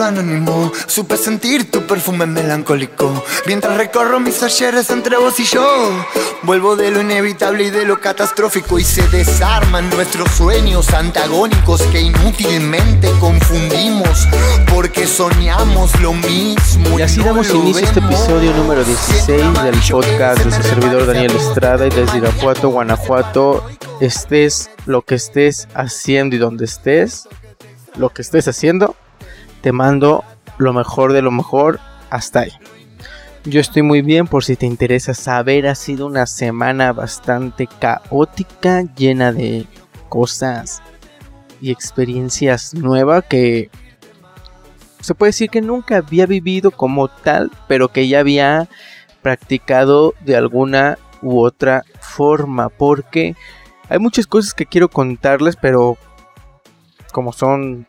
vuelo anónimo. Supe sentir tu perfume melancólico. Mientras recorro mis ayeres entre vos y yo Vuelvo de lo inevitable y de lo catastrófico Y se desarman nuestros sueños antagónicos Que inútilmente confundimos Porque soñamos lo mismo Y así damos inicio a este episodio número 16 del podcast de su servidor Daniel Estrada Y desde Irapuato, Guanajuato. Estés lo que estés haciendo y donde estés lo que estés haciendo, te mando lo mejor de lo mejor hasta ahí. Yo estoy muy bien por si te interesa saber, ha sido una semana bastante caótica, llena de cosas y experiencias nuevas que se puede decir que nunca había vivido como tal, pero que ya había practicado de alguna u otra forma, porque hay muchas cosas que quiero contarles, pero como son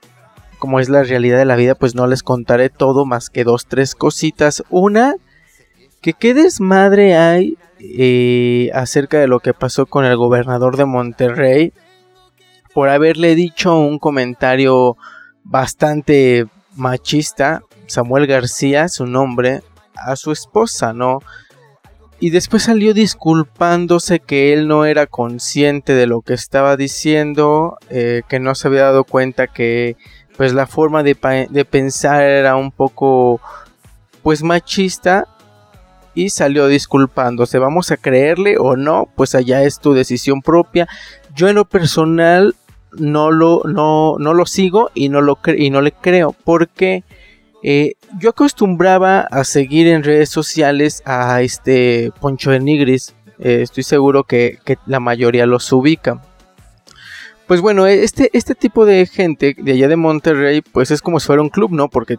como es la realidad de la vida, pues no les contaré todo más que dos, tres cositas. Una, que qué desmadre hay eh, acerca de lo que pasó con el gobernador de Monterrey por haberle dicho un comentario bastante machista, Samuel García, su nombre, a su esposa, ¿no? Y después salió disculpándose que él no era consciente de lo que estaba diciendo, eh, que no se había dado cuenta que pues la forma de, pensar era un poco pues machista y salió disculpándose. Vamos a creerle o no, pues allá es tu decisión propia. Yo en lo personal no lo, no, no lo sigo y no, lo y no le creo porque eh, yo acostumbraba a seguir en redes sociales a este Poncho de Nigris. Eh, estoy seguro que, la mayoría los ubica. Pues bueno, este, este tipo de gente de allá de Monterrey, pues es como si fuera un club, ¿no? Porque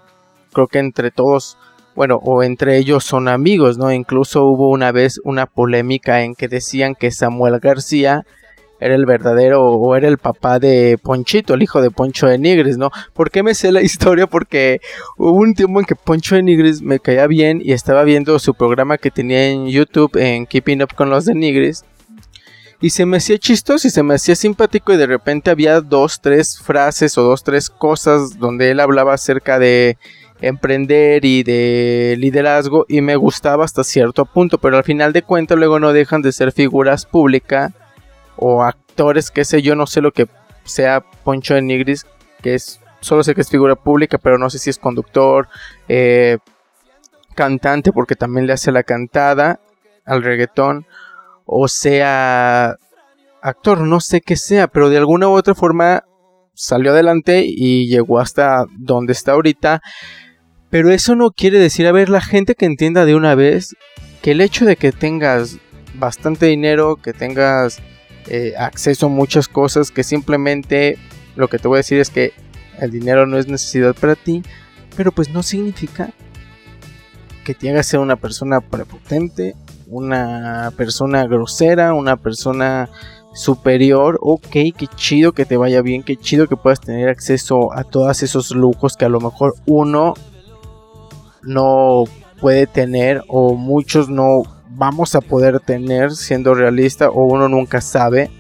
creo que entre todos, bueno, o entre ellos son amigos, ¿no? Incluso hubo una vez una polémica en que decían que Samuel García era el verdadero o era el papá de Ponchito, el hijo de Poncho de Nigris, ¿no? ¿Por qué me sé la historia? Porque hubo un tiempo en que Poncho de Nigris me caía bien y estaba viendo su programa que tenía en YouTube en Keeping Up con los de Nigris. Y se me hacía chistoso y se me hacía simpático y de repente había dos, tres frases o dos, tres cosas donde él hablaba acerca de emprender y de liderazgo y me gustaba hasta cierto punto, pero al final de cuentas luego no dejan de ser figuras públicas o actores, qué sé yo, no sé lo que sea Poncho de Nigris, que es, solo sé que es figura pública, pero no sé si es conductor, eh, cantante, porque también le hace la cantada al reggaetón, o sea actor, no sé qué sea, pero de alguna u otra forma salió adelante y llegó hasta donde está ahorita. Pero eso no quiere decir, a ver, la gente que entienda de una vez que el hecho de que tengas bastante dinero, que tengas eh, acceso a muchas cosas que simplemente lo que te voy a decir es que el dinero no es necesidad para ti, pero pues no significa que te hagas ser una persona prepotente, una persona grosera, una persona superior, ok, qué chido que te vaya bien, qué chido que puedas tener acceso a todos esos lujos que a lo mejor uno no puede tener o muchos no vamos a poder tener siendo realista o uno nunca sabe.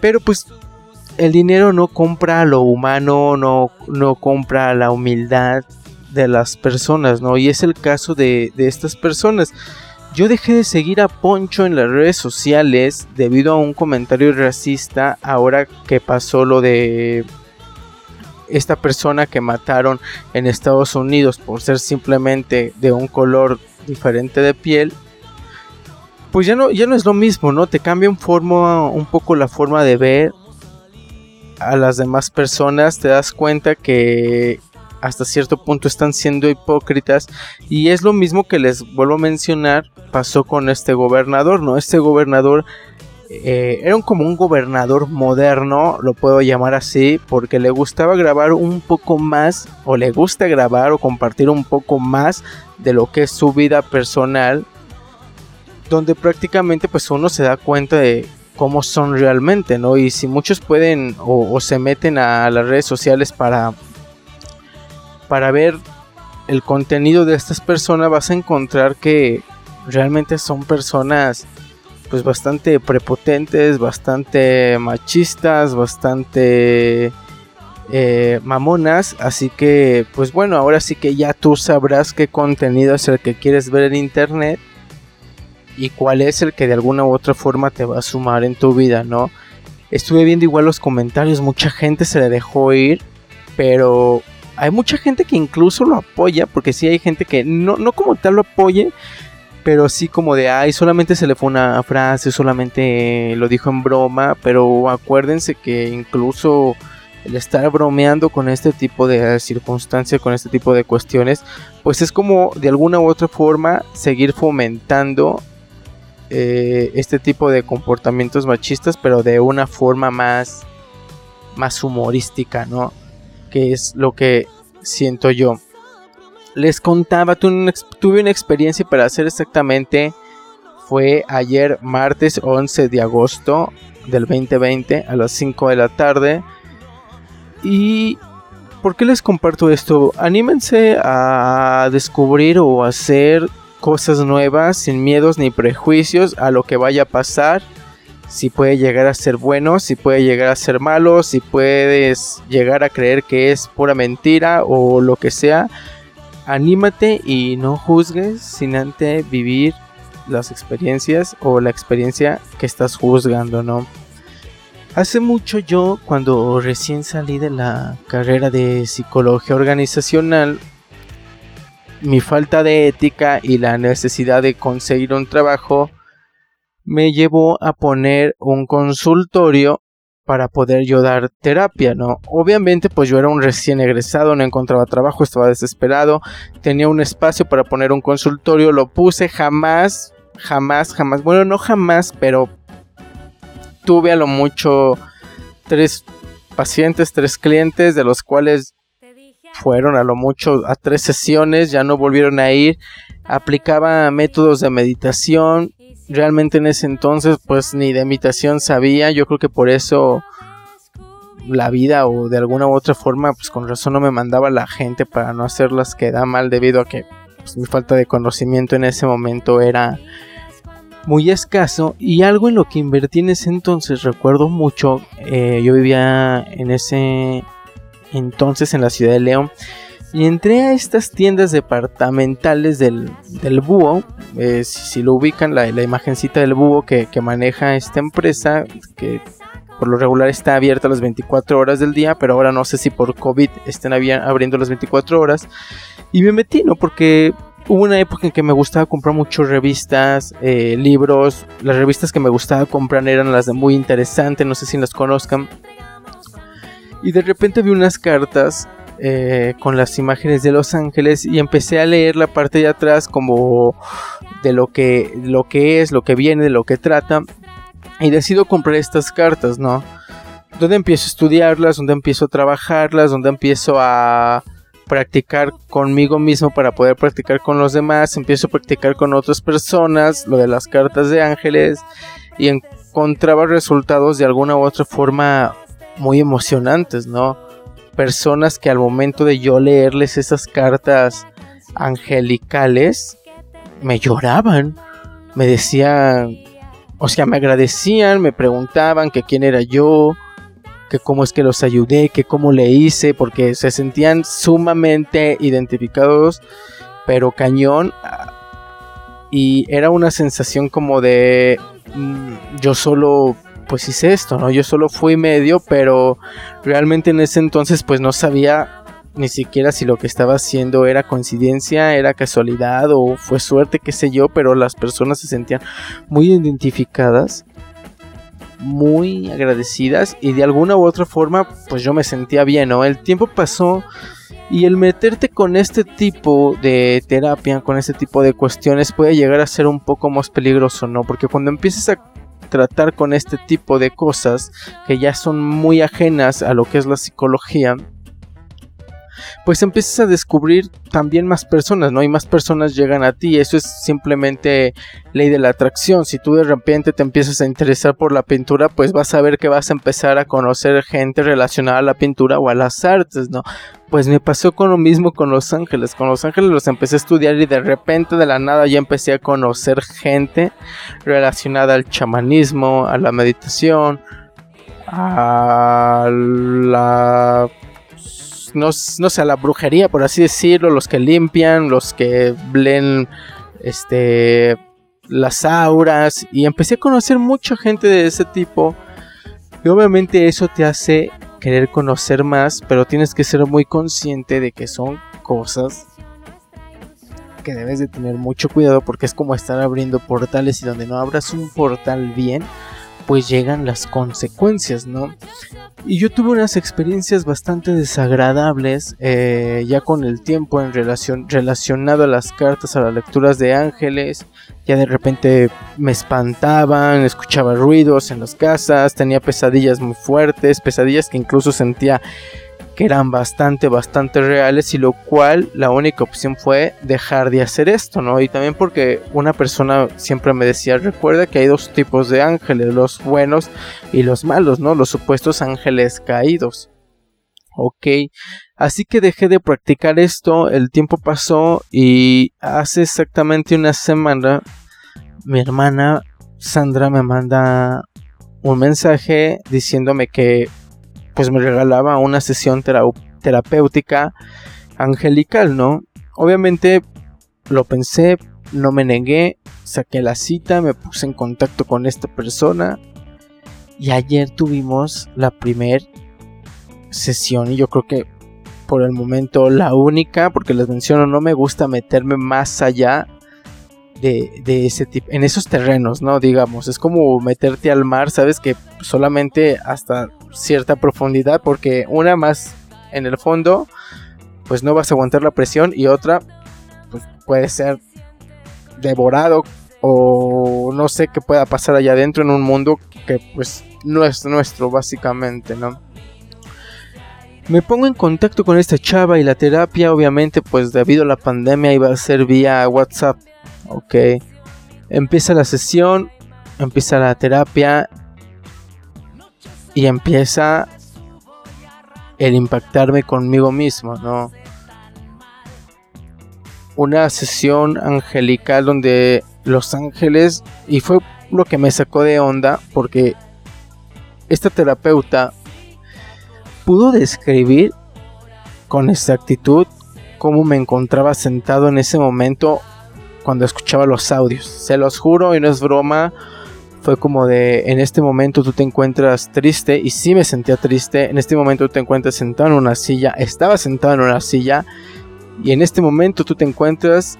Pero pues el dinero no compra lo humano, no, no compra la humildad de las personas, ¿no? Y es el caso de, de estas personas. Yo dejé de seguir a Poncho en las redes sociales debido a un comentario racista ahora que pasó lo de esta persona que mataron en Estados Unidos por ser simplemente de un color diferente de piel pues ya no, ya no es lo mismo, ¿no? Te cambia un, un poco la forma de ver a las demás personas, te das cuenta que hasta cierto punto están siendo hipócritas y es lo mismo que les vuelvo a mencionar pasó con este gobernador, ¿no? Este gobernador eh, era como un gobernador moderno, lo puedo llamar así, porque le gustaba grabar un poco más, o le gusta grabar o compartir un poco más de lo que es su vida personal donde prácticamente pues uno se da cuenta de cómo son realmente, ¿no? Y si muchos pueden o, se meten a las redes sociales para, para ver el contenido de estas personas, vas a encontrar que realmente son personas pues bastante prepotentes, bastante machistas, bastante eh, mamonas. Así que, pues bueno, ahora sí que ya tú sabrás qué contenido es el que quieres ver en internet y cuál es el que de alguna u otra forma te va a sumar en tu vida, ¿no? Estuve viendo igual los comentarios, mucha gente se le dejó ir, pero hay mucha gente que incluso lo apoya, porque sí hay gente que no, no como tal lo apoye, pero sí como de, ay, solamente se le fue una frase, solamente lo dijo en broma, pero acuérdense que incluso el estar bromeando con este tipo de circunstancias, con este tipo de cuestiones, pues es como de alguna u otra forma seguir fomentando eh, este tipo de comportamientos machistas, pero de una forma más, más humorística, ¿no? Que es lo que siento yo. Les contaba, tuve una experiencia para hacer exactamente, fue ayer martes 11 de agosto del 2020 a las 5 de la tarde. Y ¿por qué les comparto esto? Anímense a descubrir o hacer cosas nuevas, sin miedos ni prejuicios a lo que vaya a pasar. Si puede llegar a ser bueno, si puede llegar a ser malo, si puedes llegar a creer que es pura mentira o lo que sea. Anímate y no juzgues sin antes vivir las experiencias o la experiencia que estás juzgando, ¿no? Hace mucho yo, cuando recién salí de la carrera de psicología organizacional, mi falta de ética y la necesidad de conseguir un trabajo me llevó a poner un consultorio para poder yo dar terapia, ¿no? Obviamente pues yo era un recién egresado, no encontraba trabajo, estaba desesperado, tenía un espacio para poner un consultorio, lo puse jamás, jamás, jamás, bueno, no jamás, pero tuve a lo mucho tres pacientes, tres clientes, de los cuales fueron a lo mucho a tres sesiones, ya no volvieron a ir, aplicaba métodos de meditación, realmente en ese entonces pues ni de meditación sabía, yo creo que por eso la vida o de alguna u otra forma pues con razón no me mandaba la gente para no hacerlas quedar mal debido a que pues, mi falta de conocimiento en ese momento era muy escaso y algo en lo que invertí en ese entonces recuerdo mucho eh, yo vivía en ese entonces en la ciudad de León. Y entré a estas tiendas departamentales del, búho. Eh, si, lo ubican, la, la imagencita del búho que, maneja esta empresa, que por lo regular está abierta las 24 horas del día, pero ahora no sé si por COVID estén abriendo las 24 horas. Y me metí, ¿no? Porque hubo una época en que me gustaba comprar muchas revistas, eh, libros. Las revistas que me gustaba comprar eran las de muy interesante, no sé si las conozcan. Y de repente vi unas cartas eh, con las imágenes de Los Ángeles y empecé a leer la parte de atrás como de lo que, lo que es, lo que viene, de lo que trata. Y decido comprar estas cartas, ¿no? Donde empiezo a estudiarlas, donde empiezo a trabajarlas, donde empiezo a practicar conmigo mismo para poder practicar con los demás, empiezo a practicar con otras personas, lo de las cartas de ángeles y encontraba resultados de alguna u otra forma muy emocionantes, ¿no? Personas que al momento de yo leerles esas cartas angelicales, me lloraban, me decían, o sea, me agradecían, me preguntaban que quién era yo, que cómo es que los ayudé, que cómo le hice, porque se sentían sumamente identificados, pero cañón. Y era una sensación como de mm, yo solo pues hice esto, ¿no? Yo solo fui medio, pero realmente en ese entonces pues no sabía ni siquiera si lo que estaba haciendo era coincidencia, era casualidad o fue suerte, qué sé yo, pero las personas se sentían muy identificadas, muy agradecidas y de alguna u otra forma pues yo me sentía bien, ¿no? El tiempo pasó y el meterte con este tipo de terapia, con este tipo de cuestiones puede llegar a ser un poco más peligroso, ¿no? Porque cuando empiezas a tratar con este tipo de cosas que ya son muy ajenas a lo que es la psicología, pues empiezas a descubrir también más personas, ¿no? Y más personas llegan a ti. Eso es simplemente ley de la atracción. Si tú de repente te empiezas a interesar por la pintura, pues vas a ver que vas a empezar a conocer gente relacionada a la pintura o a las artes, ¿no? Pues me pasó con lo mismo con Los Ángeles. Con Los Ángeles los empecé a estudiar y de repente de la nada ya empecé a conocer gente relacionada al chamanismo, a la meditación, a la no, no sé, la brujería, por así decirlo, los que limpian, los que leen este las auras y empecé a conocer mucha gente de ese tipo. Y obviamente eso te hace querer conocer más, pero tienes que ser muy consciente de que son cosas que debes de tener mucho cuidado porque es como estar abriendo portales y donde no abras un portal bien, pues llegan las consecuencias, ¿no? Y yo tuve unas experiencias bastante desagradables eh, ya con el tiempo en relación relacionado a las cartas, a las lecturas de ángeles. Ya de repente me espantaban, escuchaba ruidos en las casas, tenía pesadillas muy fuertes, pesadillas que incluso sentía que eran bastante, bastante reales y lo cual la única opción fue dejar de hacer esto, ¿no? Y también porque una persona siempre me decía, recuerda que hay dos tipos de ángeles, los buenos y los malos, ¿no? Los supuestos ángeles caídos. Ok, así que dejé de practicar esto, el tiempo pasó y hace exactamente una semana mi hermana Sandra me manda un mensaje diciéndome que pues me regalaba una sesión terapéutica angelical, ¿no? Obviamente lo pensé, no me negué, saqué la cita, me puse en contacto con esta persona y ayer tuvimos la primer sesión y yo creo que por el momento la única, porque les menciono, no me gusta meterme más allá de, de, ese tipo, en esos terrenos, ¿no? Digamos, es como meterte al mar, sabes que solamente hasta cierta profundidad, porque una más en el fondo, pues no vas a aguantar la presión, y otra, pues puede ser devorado o no sé qué pueda pasar allá adentro en un mundo que pues no es nuestro básicamente, ¿no? Me pongo en contacto con esta chava y la terapia obviamente pues debido a la pandemia iba a ser vía WhatsApp Ok. Empieza la sesión, empieza la terapia y empieza el impactarme conmigo mismo, ¿no? Una sesión angelical donde los ángeles, y fue lo que me sacó de onda, porque esta terapeuta pudo describir con exactitud cómo me encontraba sentado en ese momento cuando escuchaba los audios. Se los juro y no es broma. Fue como de, en este momento tú te encuentras triste y sí me sentía triste. En este momento tú te encuentras sentado en una silla. Estaba sentado en una silla. Y en este momento tú te encuentras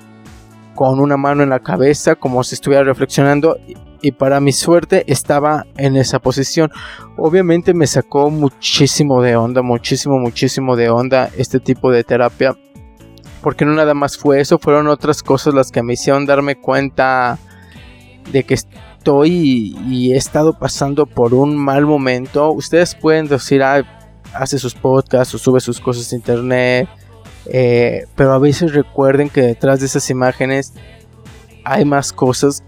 con una mano en la cabeza como si estuviera reflexionando. Y para mi suerte estaba en esa posición. Obviamente me sacó muchísimo de onda, muchísimo, muchísimo de onda este tipo de terapia porque no nada más fue eso, fueron otras cosas las que me hicieron darme cuenta de que y he estado pasando por un mal momento. Ustedes pueden decir, hace sus podcasts o sube sus cosas a internet, eh, pero a veces recuerden que detrás de esas imágenes hay más cosas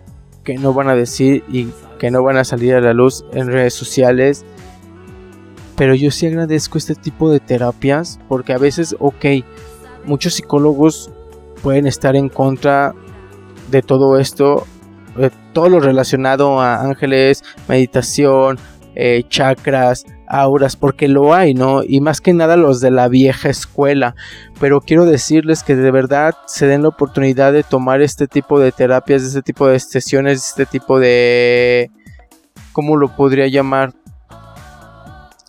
que no van a decir y que no van a salir a la luz en redes sociales. Pero yo sí agradezco este tipo de terapias porque a veces, ok, muchos psicólogos pueden estar en contra de todo esto, todo lo relacionado a ángeles, meditación, eh, chakras, auras, porque lo hay, ¿no? Y más que nada los de la vieja escuela. Pero quiero decirles que de verdad se den la oportunidad de tomar este tipo de terapias, este tipo de sesiones, este tipo de... ¿Cómo lo podría llamar?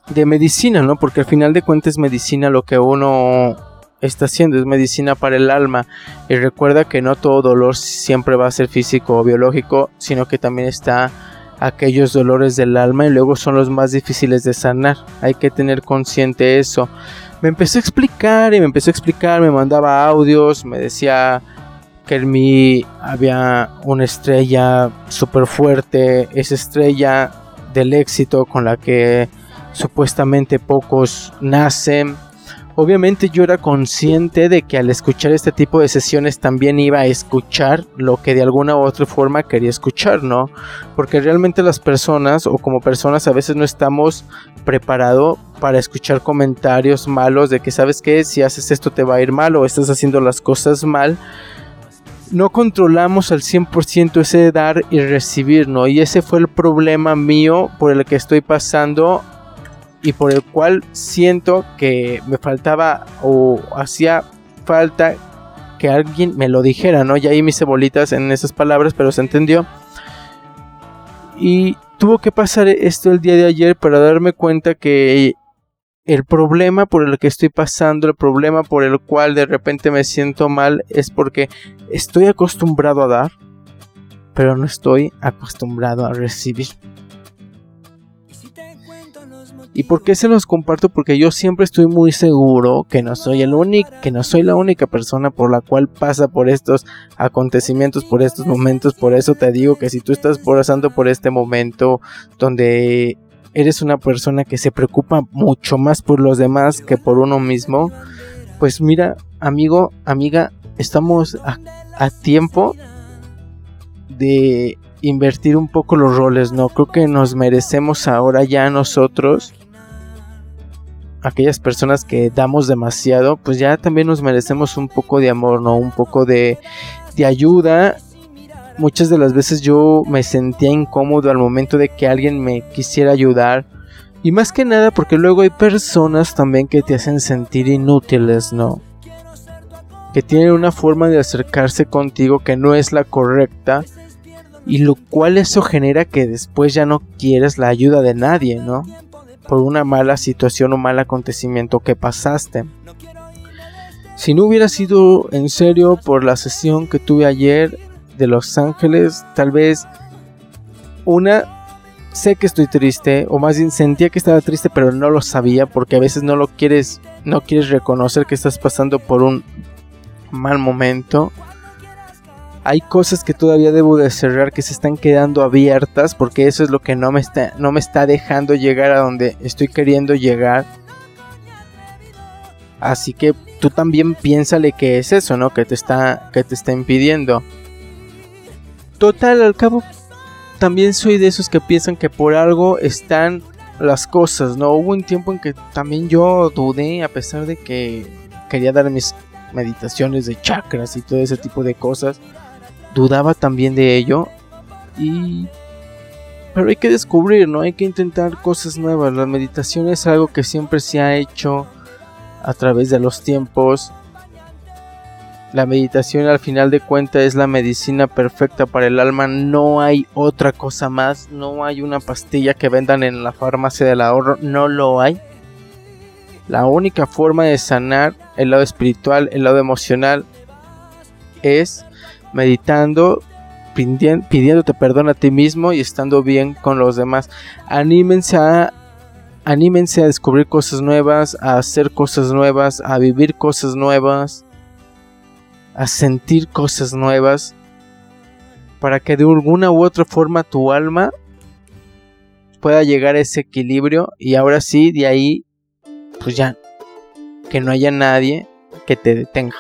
De medicina, ¿no? Porque al final de cuentas es medicina lo que uno está haciendo, es medicina para el alma. Y recuerda que no todo dolor siempre va a ser físico o biológico, sino que también está aquellos dolores del alma y luego son los más difíciles de sanar. Hay que tener consciente eso. Me empezó a explicar y me empezó a explicar, me mandaba audios, me decía que en mí había una estrella súper fuerte, esa estrella del éxito con la que supuestamente pocos nacen Obviamente yo era consciente de que al escuchar este tipo de sesiones también iba a escuchar lo que de alguna u otra forma quería escuchar, ¿no? Porque realmente las personas o como personas a veces no estamos preparados para escuchar comentarios malos de que sabes que si haces esto te va a ir mal o estás haciendo las cosas mal. No controlamos al 100% ese dar y recibir, ¿no? Y ese fue el problema mío por el que estoy pasando y por el cual siento que me faltaba o hacía falta que alguien me lo dijera, ¿no? Ya ahí mis bolitas en esas palabras, pero se entendió. Y tuvo que pasar esto el día de ayer para darme cuenta que el problema por el que estoy pasando, el problema por el cual de repente me siento mal es porque estoy acostumbrado a dar, pero no estoy acostumbrado a recibir. ¿Y por qué se los comparto? Porque yo siempre estoy muy seguro que no soy el único, que no soy la única persona por la cual pasa por estos acontecimientos, por estos momentos. Por eso te digo que si tú estás pasando por este momento donde eres una persona que se preocupa mucho más por los demás que por uno mismo, pues mira, amigo, amiga, estamos a, a tiempo de invertir un poco los roles, ¿no? Creo que nos merecemos ahora ya nosotros aquellas personas que damos demasiado, pues ya también nos merecemos un poco de amor, ¿no? Un poco de, de ayuda. Muchas de las veces yo me sentía incómodo al momento de que alguien me quisiera ayudar. Y más que nada porque luego hay personas también que te hacen sentir inútiles, ¿no? Que tienen una forma de acercarse contigo que no es la correcta. Y lo cual eso genera que después ya no quieres la ayuda de nadie, ¿no? Por una mala situación o mal acontecimiento que pasaste. Si no hubiera sido en serio por la sesión que tuve ayer de Los Ángeles, tal vez una sé que estoy triste o más bien sentía que estaba triste pero no lo sabía porque a veces no lo quieres no quieres reconocer que estás pasando por un mal momento hay cosas que todavía debo de cerrar que se están quedando abiertas porque eso es lo que no me está, no me está dejando llegar a donde estoy queriendo llegar. Así que tú también piénsale que es eso, ¿no? Que te está, que te está impidiendo. Total, al cabo, también soy de esos que piensan que por algo están las cosas, ¿no? Hubo un tiempo en que también yo dudé, a pesar de que quería dar mis meditaciones de chakras y todo ese tipo de cosas dudaba también de ello y pero hay que descubrir, ¿no? Hay que intentar cosas nuevas. La meditación es algo que siempre se ha hecho a través de los tiempos. La meditación al final de cuentas es la medicina perfecta para el alma. No hay otra cosa más. No hay una pastilla que vendan en la farmacia del ahorro. No lo hay. La única forma de sanar el lado espiritual, el lado emocional, es meditando, pidiéndote perdón a ti mismo y estando bien con los demás. Anímense a anímense a descubrir cosas nuevas, a hacer cosas nuevas, a vivir cosas nuevas, a sentir cosas nuevas, para que de alguna u otra forma tu alma pueda llegar a ese equilibrio y ahora sí, de ahí, pues ya, que no haya nadie que te detenga.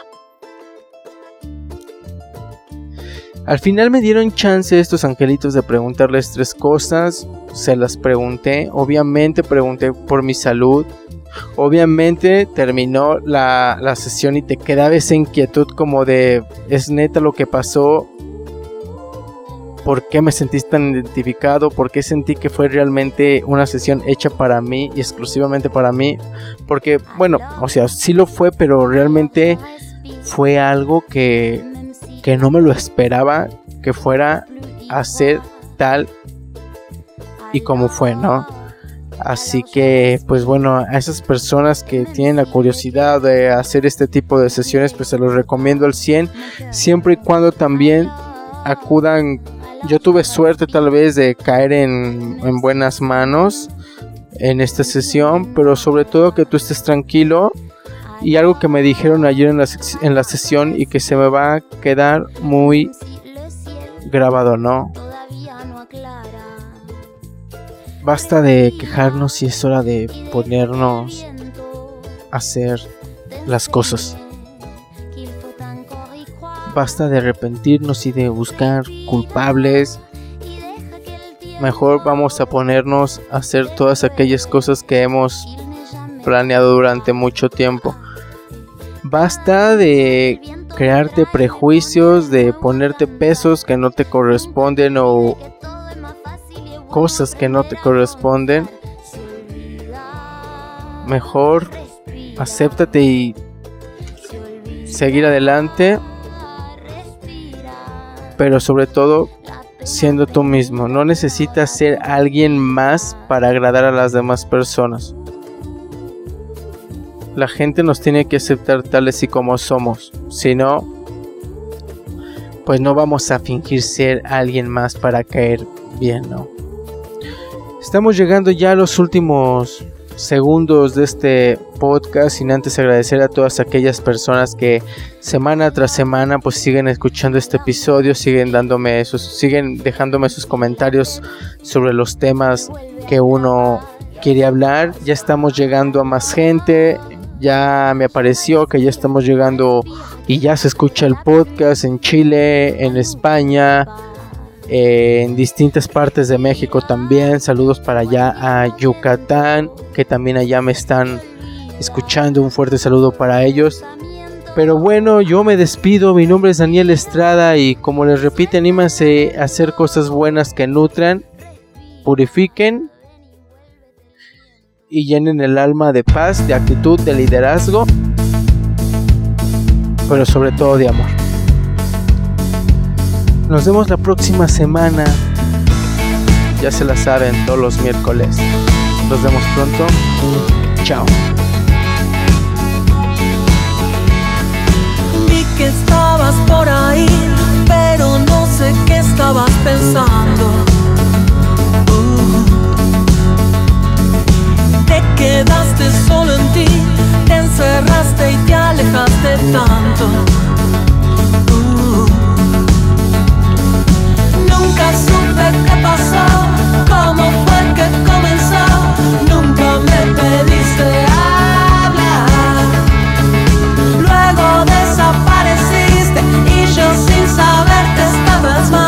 Al final me dieron chance estos angelitos de preguntarles tres cosas. Se las pregunté. Obviamente pregunté por mi salud. Obviamente terminó la, sesión y te quedaba esa inquietud como de, ¿es neta lo que pasó? ¿Por qué me sentí tan identificado? ¿Por qué sentí que fue realmente una sesión hecha para mí y exclusivamente para mí? Porque, bueno, o sea, sí lo fue, pero realmente fue algo que que no me lo esperaba que fuera a ser tal y como fue, ¿no? Así que, pues bueno, a esas personas que tienen la curiosidad de hacer este tipo de sesiones, pues se los recomiendo al 100, siempre y cuando también acudan. Yo tuve suerte tal vez de caer en, en buenas manos en esta sesión, pero sobre todo que tú estés tranquilo y algo que me dijeron ayer en la, en la sesión y que se me va a quedar muy grabado, ¿no? Basta de quejarnos y es hora de ponernos a hacer las cosas. Basta de arrepentirnos y de buscar culpables. Mejor vamos a ponernos a hacer todas aquellas cosas que hemos planeado durante mucho tiempo. Basta de crearte prejuicios, de ponerte pesos que no te corresponden o cosas que no te corresponden. mejor acéptate y seguir adelante. Pero sobre todo siendo tú mismo. No necesitas ser alguien más para agradar a las demás personas. La gente nos tiene que aceptar tales y como somos. Si no, pues no vamos a fingir ser alguien más para caer bien, ¿no? Estamos llegando ya a los últimos segundos de este podcast sin antes agradecer a todas aquellas personas que semana tras semana pues siguen escuchando este episodio, siguen dándome sus, siguen dejándome sus comentarios sobre los temas que uno quiere hablar. Ya estamos llegando a más gente. Ya me apareció que ya estamos llegando y ya se escucha el podcast en Chile, en España, en distintas partes de México también. Saludos para allá a Yucatán, que también allá me están escuchando. Un fuerte saludo para ellos. Pero bueno, yo me despido. Mi nombre es Daniel Estrada y como les repito, anímense a hacer cosas buenas que nutran, purifiquen y llenen el alma de paz, de actitud, de liderazgo, pero sobre todo de amor. Nos vemos la próxima semana. Ya se la saben todos los miércoles. Nos vemos pronto. Chao. Vi que estabas por ahí, pero no sé qué estabas pensando. quedaste solo en ti, te encerraste y te alejaste tanto. Uh. Nunca supe qué pasó, cómo fue que comenzó, nunca me pediste hablar. Luego desapareciste y yo sin saber te estabas mal.